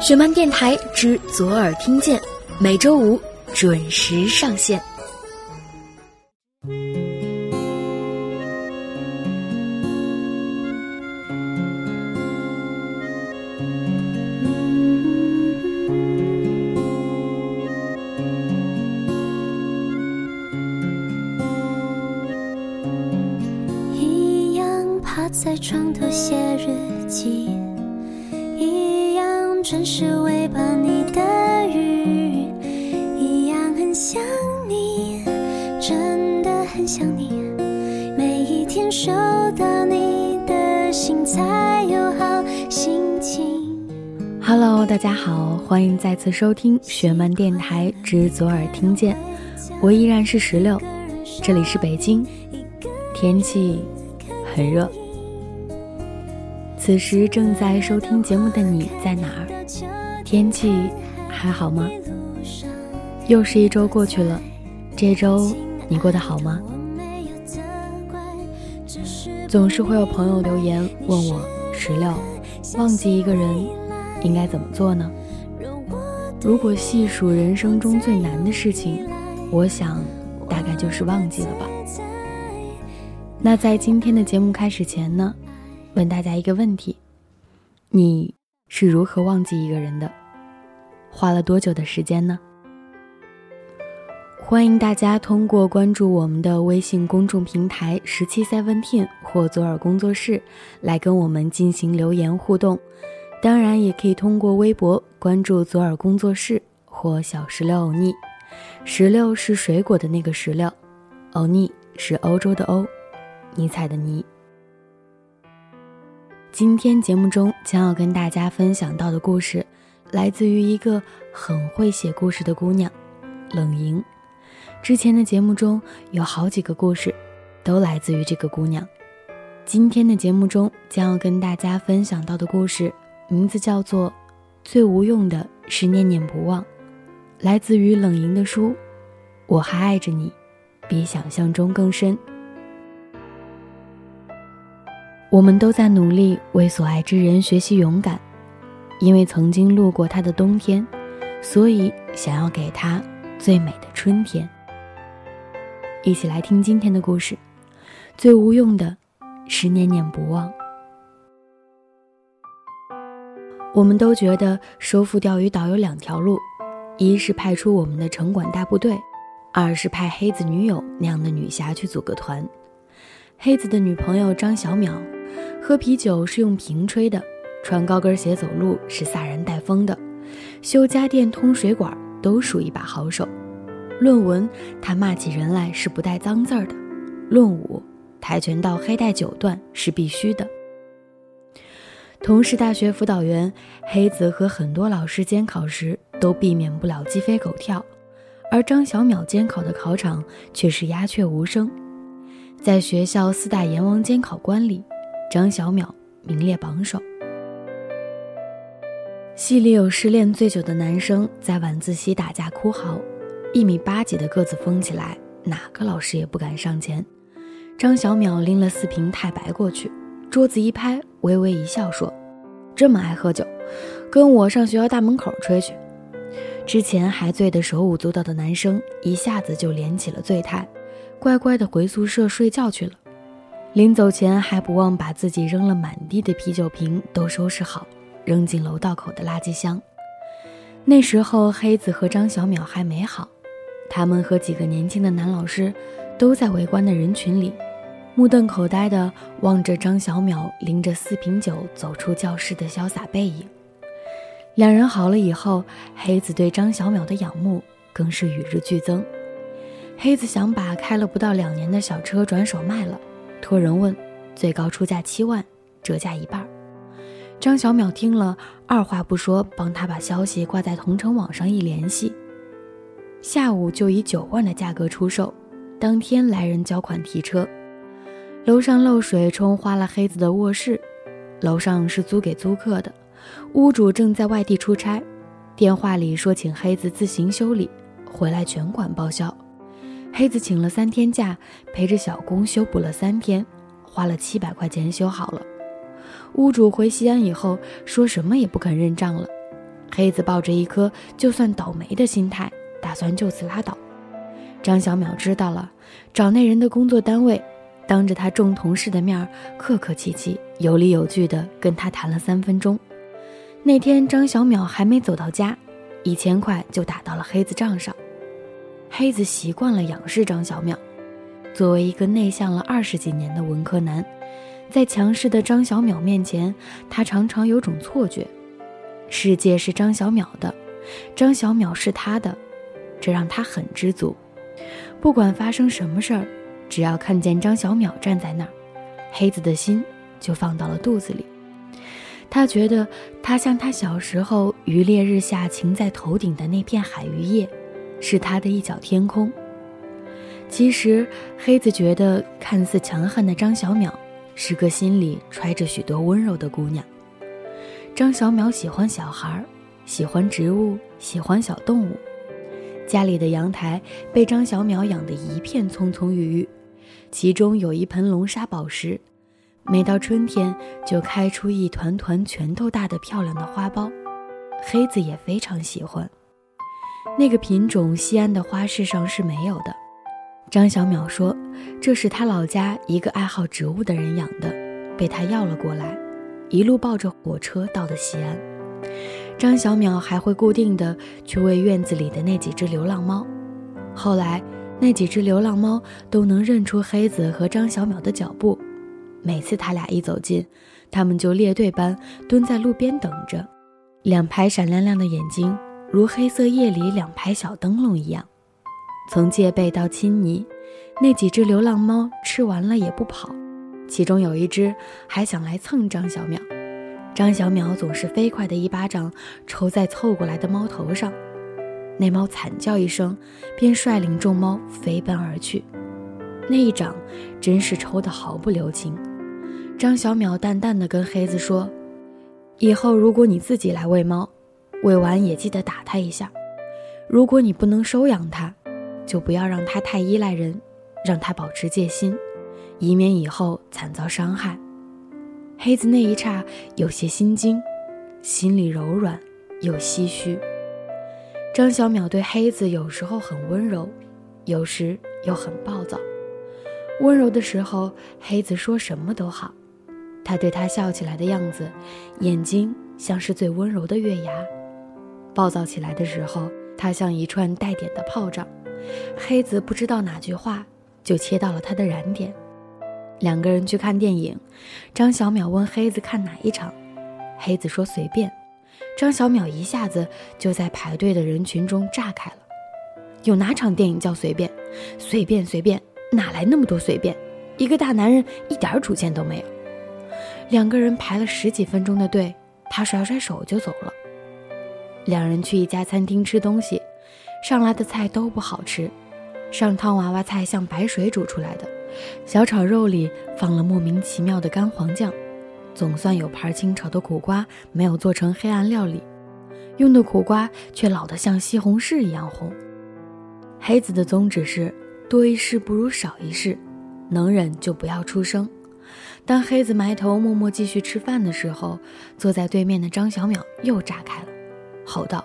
雪漫电台之左耳听见，每周五准时上线。好，欢迎再次收听雪漫电台之左耳听见，我依然是石榴，这里是北京，天气很热。此时正在收听节目的你在哪儿？天气还好吗？又是一周过去了，这周你过得好吗？总是会有朋友留言问我石榴，忘记一个人应该怎么做呢？如果细数人生中最难的事情，我想大概就是忘记了吧。那在今天的节目开始前呢，问大家一个问题：你是如何忘记一个人的？花了多久的时间呢？欢迎大家通过关注我们的微信公众平台“十七 Seventeen” 或左耳工作室来跟我们进行留言互动。当然，也可以通过微博关注左耳工作室或小石榴欧尼。石榴是水果的那个石榴，欧尼是欧洲的欧，尼采的尼。今天节目中将要跟大家分享到的故事，来自于一个很会写故事的姑娘，冷莹。之前的节目中有好几个故事，都来自于这个姑娘。今天的节目中将要跟大家分享到的故事，名字叫做《最无用的是念念不忘》，来自于冷莹的书《我还爱着你》，比想象中更深。我们都在努力为所爱之人学习勇敢，因为曾经路过他的冬天，所以想要给他最美的春天。一起来听今天的故事，最无用的是念念不忘。我们都觉得收复钓鱼岛有两条路，一是派出我们的城管大部队，二是派黑子女友那样的女侠去组个团。黑子的女朋友张小淼，喝啤酒是用瓶吹的，穿高跟鞋走路是飒然带风的，修家电、通水管都属一把好手。论文，他骂起人来是不带脏字儿的；论武，跆拳道黑带九段是必须的。同是大学辅导员，黑子和很多老师监考时都避免不了鸡飞狗跳，而张小淼监考的考场却是鸦雀无声。在学校四大阎王监考官里，张小淼名列榜首。系里有失恋醉酒的男生在晚自习打架哭嚎，一米八几的个子疯起来，哪个老师也不敢上前。张小淼拎了四瓶太白过去，桌子一拍，微微一笑说：“这么爱喝酒，跟我上学校大门口吹去。”之前还醉得手舞足蹈的男生一下子就连起了醉态，乖乖的回宿舍睡觉去了。临走前还不忘把自己扔了满地的啤酒瓶都收拾好，扔进楼道口的垃圾箱。那时候黑子和张小淼还没好，他们和几个年轻的男老师都在围观的人群里，目瞪口呆地望着张小淼拎着四瓶酒走出教室的潇洒背影。两人好了以后，黑子对张小淼的仰慕更是与日俱增。黑子想把开了不到两年的小车转手卖了，托人问，最高出价七万，折价一半。张小淼听了，二话不说，帮他把消息挂在同城网上一联系，下午就以九万的价格出售。当天来人交款提车，楼上漏水冲花了黑子的卧室，楼上是租给租客的，屋主正在外地出差，电话里说请黑子自行修理，回来全款报销。黑子请了三天假，陪着小工修补了三天，花了七百块钱修好了。屋主回西安以后，说什么也不肯认账了。黑子抱着一颗就算倒霉的心态，打算就此拉倒。张小淼知道了，找那人的工作单位，当着他众同事的面客客气气、有理有据地跟他谈了三分钟。那天张小淼还没走到家，一千块就打到了黑子账上。黑子习惯了仰视张小淼，作为一个内向了二十几年的文科男，在强势的张小淼面前，他常常有种错觉：世界是张小淼的，张小淼是他的，这让他很知足。不管发生什么事儿，只要看见张小淼站在那儿，黑子的心就放到了肚子里。他觉得他像他小时候于烈日下擎在头顶的那片海芋叶，是他的一角天空。其实黑子觉得看似强悍的张小淼，是个心里揣着许多温柔的姑娘。张小淼喜欢小孩，喜欢植物，喜欢小动物。家里的阳台被张小淼养得一片葱葱郁郁，其中有一盆龙沙宝石。每到春天，就开出一团团拳头大的漂亮的花苞，黑子也非常喜欢。那个品种西安的花市上是没有的。张小淼说，这是他老家一个爱好植物的人养的，被他要了过来，一路抱着火车到的西安。张小淼还会固定的去喂院子里的那几只流浪猫，后来那几只流浪猫都能认出黑子和张小淼的脚步。每次他俩一走近，他们就列队般蹲在路边等着，两排闪亮亮的眼睛如黑色夜里两排小灯笼一样。从戒备到亲昵，那几只流浪猫吃完了也不跑，其中有一只还想来蹭张小淼。张小淼总是飞快的一巴掌抽在凑过来的猫头上，那猫惨叫一声，便率领众猫飞奔而去。那一掌真是抽得毫不留情。张小淼淡淡的跟黑子说：“以后如果你自己来喂猫，喂完也记得打它一下。如果你不能收养它，就不要让它太依赖人，让它保持戒心，以免以后惨遭伤害。”黑子那一刹有些心惊，心里柔软又唏嘘。张小淼对黑子有时候很温柔，有时又很暴躁。温柔的时候，黑子说什么都好。他对他笑起来的样子，眼睛像是最温柔的月牙；暴躁起来的时候，他像一串带点的炮仗。黑子不知道哪句话就切到了他的燃点。两个人去看电影，张小淼问黑子看哪一场，黑子说随便。张小淼一下子就在排队的人群中炸开了：“有哪场电影叫随便？随便随便，哪来那么多随便？一个大男人一点主见都没有。”两个人排了十几分钟的队，他甩甩手就走了。两人去一家餐厅吃东西，上来的菜都不好吃。上汤娃娃菜像白水煮出来的，小炒肉里放了莫名其妙的干黄酱，总算有盘清炒的苦瓜没有做成黑暗料理，用的苦瓜却老得像西红柿一样红。黑子的宗旨是多一事不如少一事，能忍就不要出声。当黑子埋头默默继续吃饭的时候，坐在对面的张小淼又炸开了，吼道：“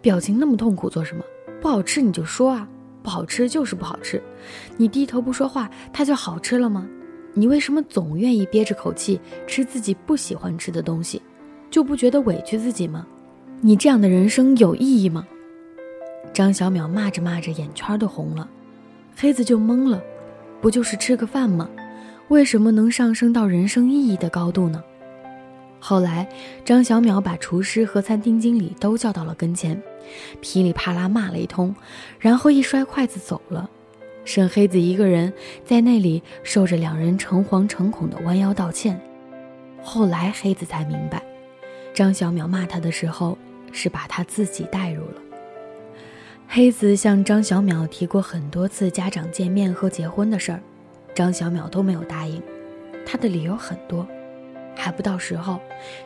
表情那么痛苦做什么？不好吃你就说啊，不好吃就是不好吃。你低头不说话，它就好吃了吗？你为什么总愿意憋着口气吃自己不喜欢吃的东西，就不觉得委屈自己吗？你这样的人生有意义吗？”张小淼骂着骂着，眼圈都红了，黑子就懵了，不就是吃个饭吗？为什么能上升到人生意义的高度呢？后来，张小淼把厨师和餐厅经理都叫到了跟前，噼里啪啦骂了一通，然后一摔筷子走了，剩黑子一个人在那里受着两人诚惶诚恐的弯腰道歉。后来，黑子才明白，张小淼骂他的时候是把他自己带入了。黑子向张小淼提过很多次家长见面和结婚的事儿。张小淼都没有答应，他的理由很多，还不到时候。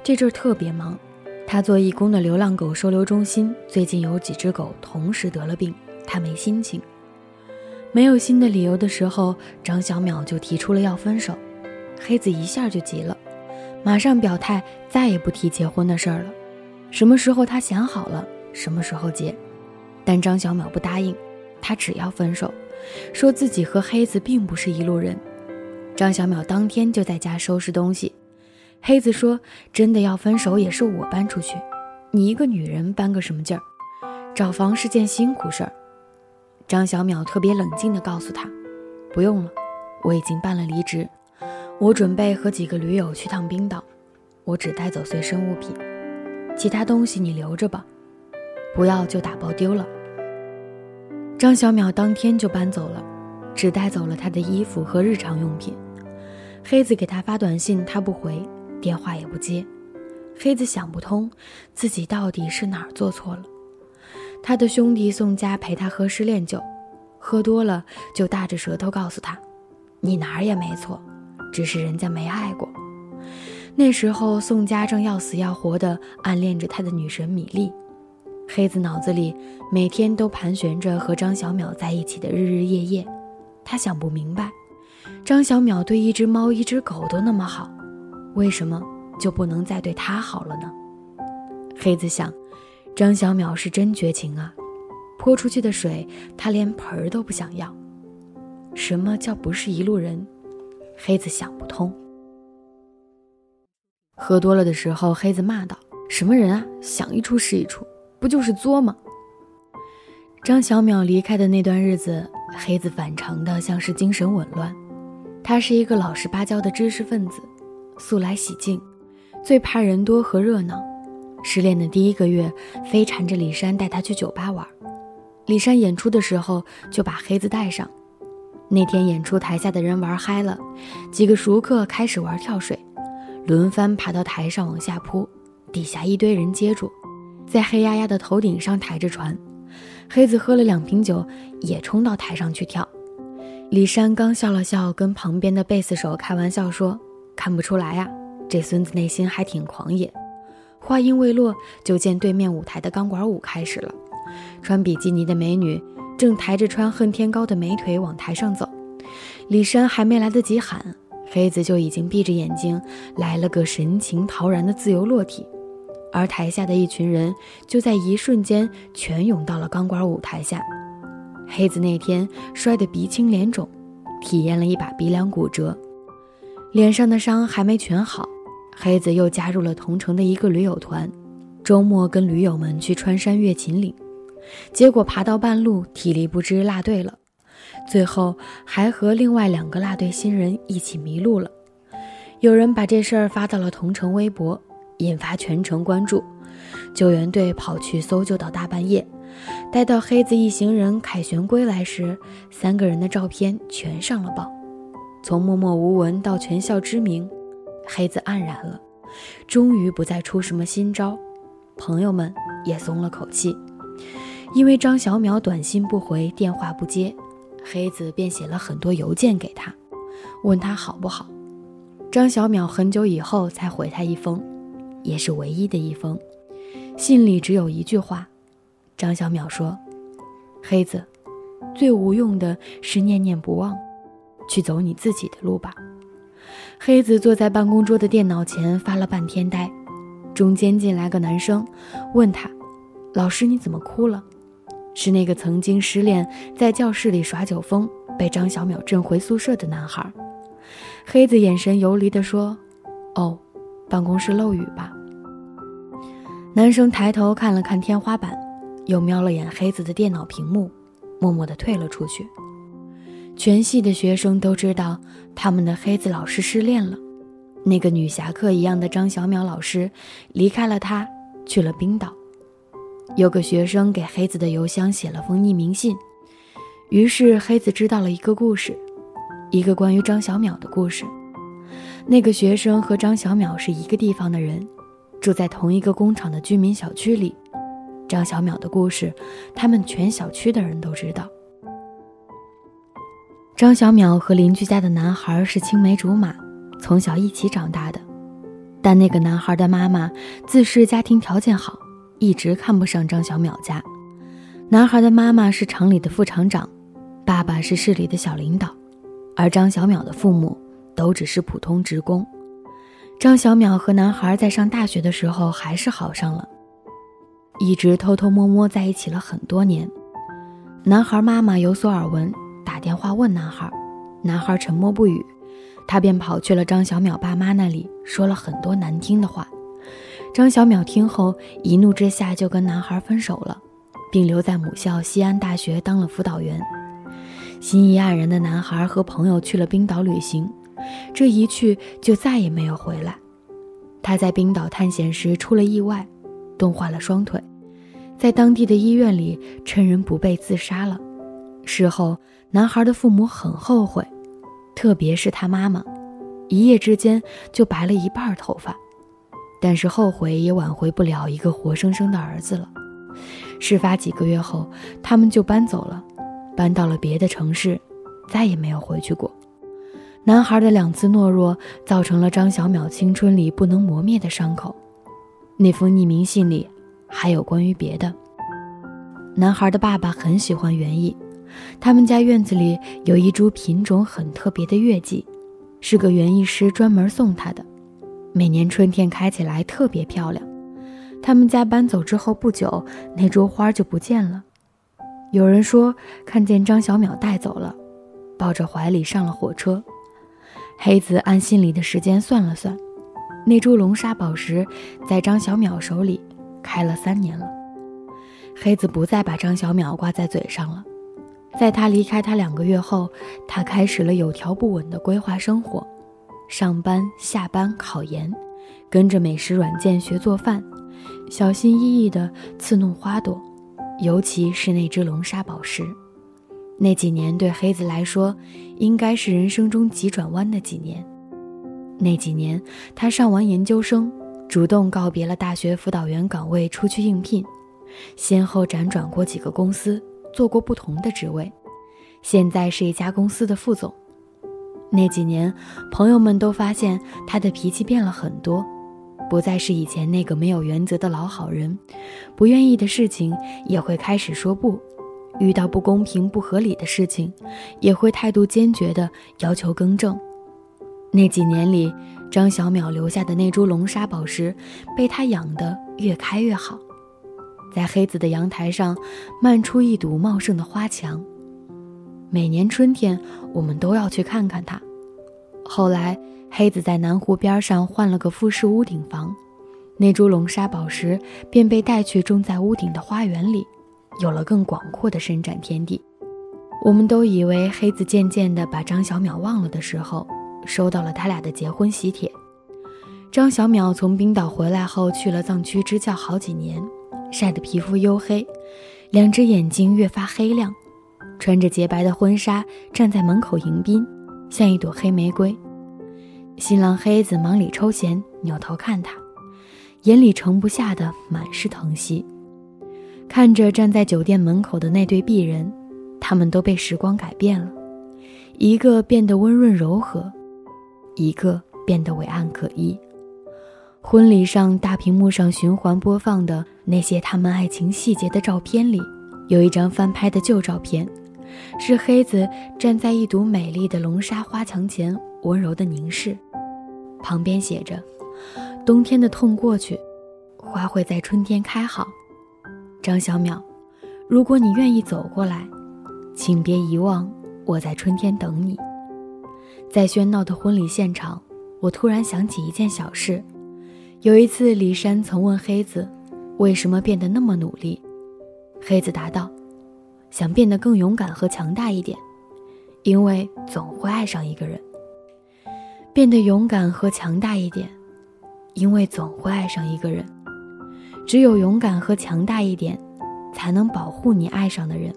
这阵儿特别忙，他做义工的流浪狗收留中心最近有几只狗同时得了病，他没心情。没有新的理由的时候，张小淼就提出了要分手。黑子一下就急了，马上表态再也不提结婚的事儿了，什么时候他想好了，什么时候结。但张小淼不答应，他只要分手，说自己和黑子并不是一路人。张小淼当天就在家收拾东西。黑子说：“真的要分手，也是我搬出去，你一个女人搬个什么劲儿？找房是件辛苦事儿。”张小淼特别冷静地告诉他：“不用了，我已经办了离职，我准备和几个驴友去趟冰岛，我只带走随身物品，其他东西你留着吧，不要就打包丢了。”张小淼当天就搬走了，只带走了他的衣服和日常用品。黑子给他发短信，他不回，电话也不接。黑子想不通，自己到底是哪儿做错了。他的兄弟宋佳陪他喝失恋酒，喝多了就大着舌头告诉他：“你哪儿也没错，只是人家没爱过。”那时候宋佳正要死要活地暗恋着他的女神米粒。黑子脑子里每天都盘旋着和张小淼在一起的日日夜夜，他想不明白。张小淼对一只猫、一只狗都那么好，为什么就不能再对他好了呢？黑子想，张小淼是真绝情啊！泼出去的水，他连盆儿都不想要。什么叫不是一路人？黑子想不通。喝多了的时候，黑子骂道：“什么人啊？想一出是一出，不就是作吗？”张小淼离开的那段日子，黑子反常的像是精神紊乱。他是一个老实巴交的知识分子，素来喜静，最怕人多和热闹。失恋的第一个月，非缠着李珊带他去酒吧玩。李珊演出的时候就把黑子带上。那天演出台下的人玩嗨了，几个熟客开始玩跳水，轮番爬到台上往下扑，底下一堆人接住，在黑压压的头顶上抬着船。黑子喝了两瓶酒，也冲到台上去跳。李珊刚笑了笑，跟旁边的贝斯手开玩笑说：“看不出来呀，这孙子内心还挺狂野。”话音未落，就见对面舞台的钢管舞开始了。穿比基尼的美女正抬着穿恨天高的美腿往台上走。李珊还没来得及喊，黑子就已经闭着眼睛来了个神情陶然的自由落体，而台下的一群人就在一瞬间全涌到了钢管舞台下。黑子那天摔得鼻青脸肿，体验了一把鼻梁骨折，脸上的伤还没全好。黑子又加入了同城的一个驴友团，周末跟驴友们去穿山越秦岭，结果爬到半路体力不支落队了，最后还和另外两个落队新人一起迷路了。有人把这事儿发到了同城微博，引发全城关注，救援队跑去搜救到大半夜。待到黑子一行人凯旋归来时，三个人的照片全上了报。从默默无闻到全校知名，黑子黯然了，终于不再出什么新招。朋友们也松了口气，因为张小淼短信不回，电话不接，黑子便写了很多邮件给他，问他好不好。张小淼很久以后才回他一封，也是唯一的一封，信里只有一句话。张小淼说：“黑子，最无用的是念念不忘，去走你自己的路吧。”黑子坐在办公桌的电脑前发了半天呆，中间进来个男生，问他：“老师你怎么哭了？”是那个曾经失恋在教室里耍酒疯，被张小淼震回宿舍的男孩。黑子眼神游离地说：“哦，办公室漏雨吧。”男生抬头看了看天花板。又瞄了眼黑子的电脑屏幕，默默地退了出去。全系的学生都知道他们的黑子老师失恋了，那个女侠客一样的张小淼老师离开了他，去了冰岛。有个学生给黑子的邮箱写了封匿名信，于是黑子知道了一个故事，一个关于张小淼的故事。那个学生和张小淼是一个地方的人，住在同一个工厂的居民小区里。张小淼的故事，他们全小区的人都知道。张小淼和邻居家的男孩是青梅竹马，从小一起长大的。但那个男孩的妈妈自恃家庭条件好，一直看不上张小淼家。男孩的妈妈是厂里的副厂长，爸爸是市里的小领导，而张小淼的父母都只是普通职工。张小淼和男孩在上大学的时候还是好上了。一直偷偷摸摸在一起了很多年。男孩妈妈有所耳闻，打电话问男孩，男孩沉默不语，他便跑去了张小淼爸妈那里，说了很多难听的话。张小淼听后，一怒之下就跟男孩分手了，并留在母校西安大学当了辅导员。心仪黯然的男孩和朋友去了冰岛旅行，这一去就再也没有回来。他在冰岛探险时出了意外，冻坏了双腿，在当地的医院里趁人不备自杀了。事后，男孩的父母很后悔，特别是他妈妈，一夜之间就白了一半头发。但是后悔也挽回不了一个活生生的儿子了。事发几个月后，他们就搬走了，搬到了别的城市，再也没有回去过。男孩的两次懦弱，造成了张小淼青春里不能磨灭的伤口。那封匿名信里，还有关于别的。男孩的爸爸很喜欢园艺，他们家院子里有一株品种很特别的月季，是个园艺师专门送他的，每年春天开起来特别漂亮。他们家搬走之后不久，那株花就不见了。有人说看见张小淼带走了，抱着怀里上了火车。黑子按心里的时间算了算，那株龙沙宝石在张小淼手里开了三年了。黑子不再把张小淼挂在嘴上了。在他离开他两个月后，他开始了有条不紊的规划生活：上班、下班、考研，跟着美食软件学做饭，小心翼翼地刺弄花朵，尤其是那只龙沙宝石。那几年对黑子来说，应该是人生中急转弯的几年。那几年，他上完研究生，主动告别了大学辅导员岗位，出去应聘，先后辗转过几个公司，做过不同的职位，现在是一家公司的副总。那几年，朋友们都发现他的脾气变了很多，不再是以前那个没有原则的老好人，不愿意的事情也会开始说不。遇到不公平、不合理的事情，也会态度坚决的要求更正。那几年里，张小淼留下的那株龙沙宝石，被他养得越开越好，在黑子的阳台上漫出一堵茂盛的花墙。每年春天，我们都要去看看它。后来，黑子在南湖边上换了个复式屋顶房，那株龙沙宝石便被带去种在屋顶的花园里。有了更广阔的伸展天地，我们都以为黑子渐渐地把张小淼忘了的时候，收到了他俩的结婚喜帖。张小淼从冰岛回来后，去了藏区支教好几年，晒得皮肤黝黑，两只眼睛越发黑亮，穿着洁白的婚纱站在门口迎宾，像一朵黑玫瑰。新郎黑子忙里抽闲，扭头看他，眼里盛不下的满是疼惜。看着站在酒店门口的那对璧人，他们都被时光改变了，一个变得温润柔和，一个变得伟岸可依。婚礼上大屏幕上循环播放的那些他们爱情细节的照片里，有一张翻拍的旧照片，是黑子站在一堵美丽的龙沙花墙前，温柔的凝视，旁边写着：“冬天的痛过去，花会在春天开好。”张小淼，如果你愿意走过来，请别遗忘我在春天等你。在喧闹的婚礼现场，我突然想起一件小事。有一次，李珊曾问黑子，为什么变得那么努力？黑子答道：“想变得更勇敢和强大一点，因为总会爱上一个人。变得勇敢和强大一点，因为总会爱上一个人。”只有勇敢和强大一点，才能保护你爱上的人。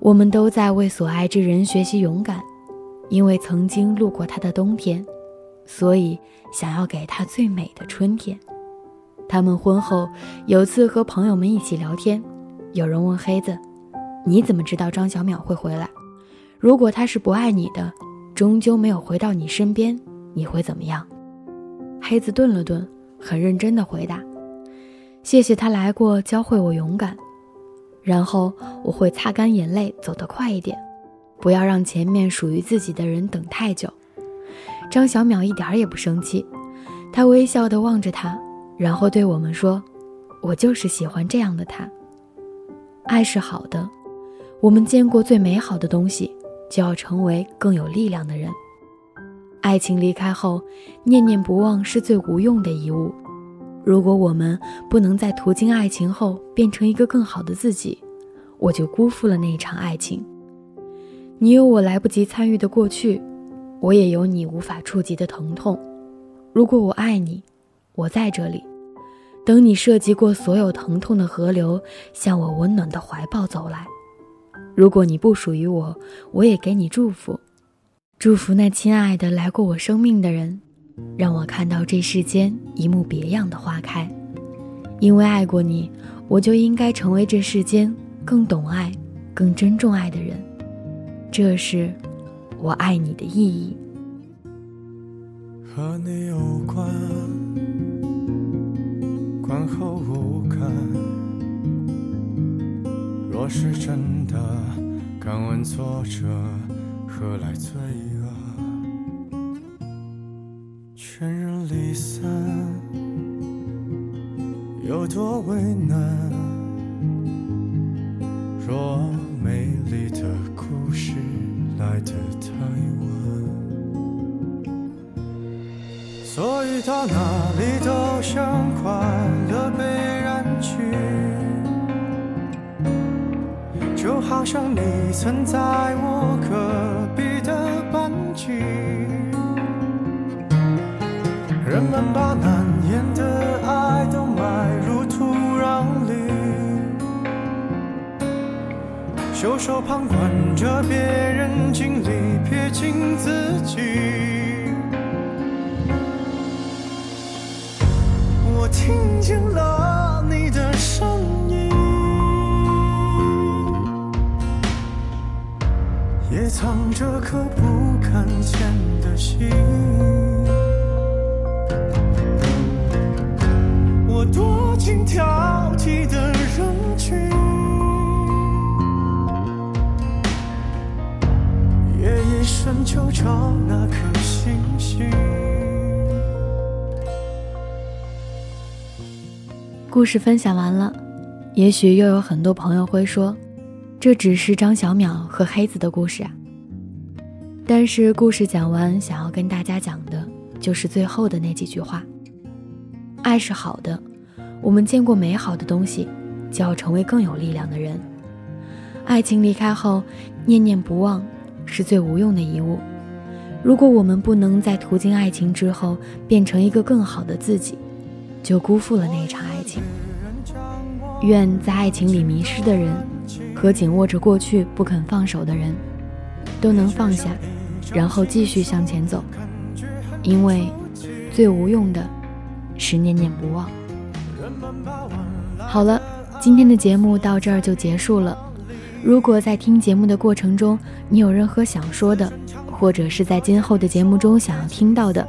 我们都在为所爱之人学习勇敢，因为曾经路过他的冬天，所以想要给他最美的春天。他们婚后有次和朋友们一起聊天，有人问黑子：“你怎么知道张小淼会回来？如果他是不爱你的，终究没有回到你身边，你会怎么样？”黑子顿了顿，很认真地回答。谢谢他来过，教会我勇敢。然后我会擦干眼泪，走得快一点，不要让前面属于自己的人等太久。张小淼一点也不生气，他微笑地望着他，然后对我们说：“我就是喜欢这样的他。爱是好的，我们见过最美好的东西，就要成为更有力量的人。爱情离开后，念念不忘是最无用的遗物。如果我们不能在途经爱情后变成一个更好的自己，我就辜负了那一场爱情。你有我来不及参与的过去，我也有你无法触及的疼痛。如果我爱你，我在这里，等你涉及过所有疼痛的河流，向我温暖的怀抱走来。如果你不属于我，我也给你祝福。祝福那亲爱的来过我生命的人，让我看到这世间一幕别样的花开。因为爱过你，我就应该成为这世间更懂爱、更珍重爱的人。这是我爱你的意义。和你有关，观后无感。若是真的，敢问作者何来罪恶？全人离散，有多为难？若的太晚，所以到哪里都像快乐被染去，就好像你曾在我隔壁的班级。人们把难袖手旁观着别人经历，撇清自己。我听见了你的声音，也藏着颗不敢见的心。我躲进挑剔的人群，一深就找那颗星星。故事分享完了，也许又有很多朋友会说，这只是张小淼和黑子的故事啊。但是故事讲完，想要跟大家讲的就是最后的那几句话：爱是好的。我们见过美好的东西，就要成为更有力量的人。爱情离开后，念念不忘是最无用的遗物。如果我们不能在途经爱情之后变成一个更好的自己，就辜负了那一场爱情。愿在爱情里迷失的人和紧握着过去不肯放手的人，都能放下，然后继续向前走。因为最无用的是念念不忘。好了，今天的节目到这儿就结束了。如果在听节目的过程中，你有任何想说的，或者是在今后的节目中想要听到的，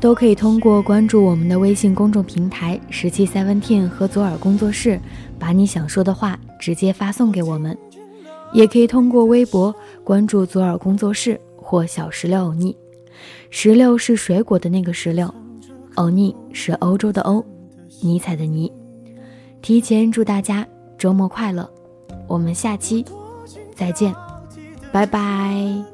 都可以通过关注我们的微信公众平台“十七 Seventeen” 和左耳工作室，把你想说的话直接发送给我们。也可以通过微博关注左耳工作室或小石榴欧尼。石榴是水果的那个石榴，欧尼是欧洲的欧。尼采的尼，提前祝大家周末快乐，我们下期再见，拜拜。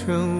在趁我。可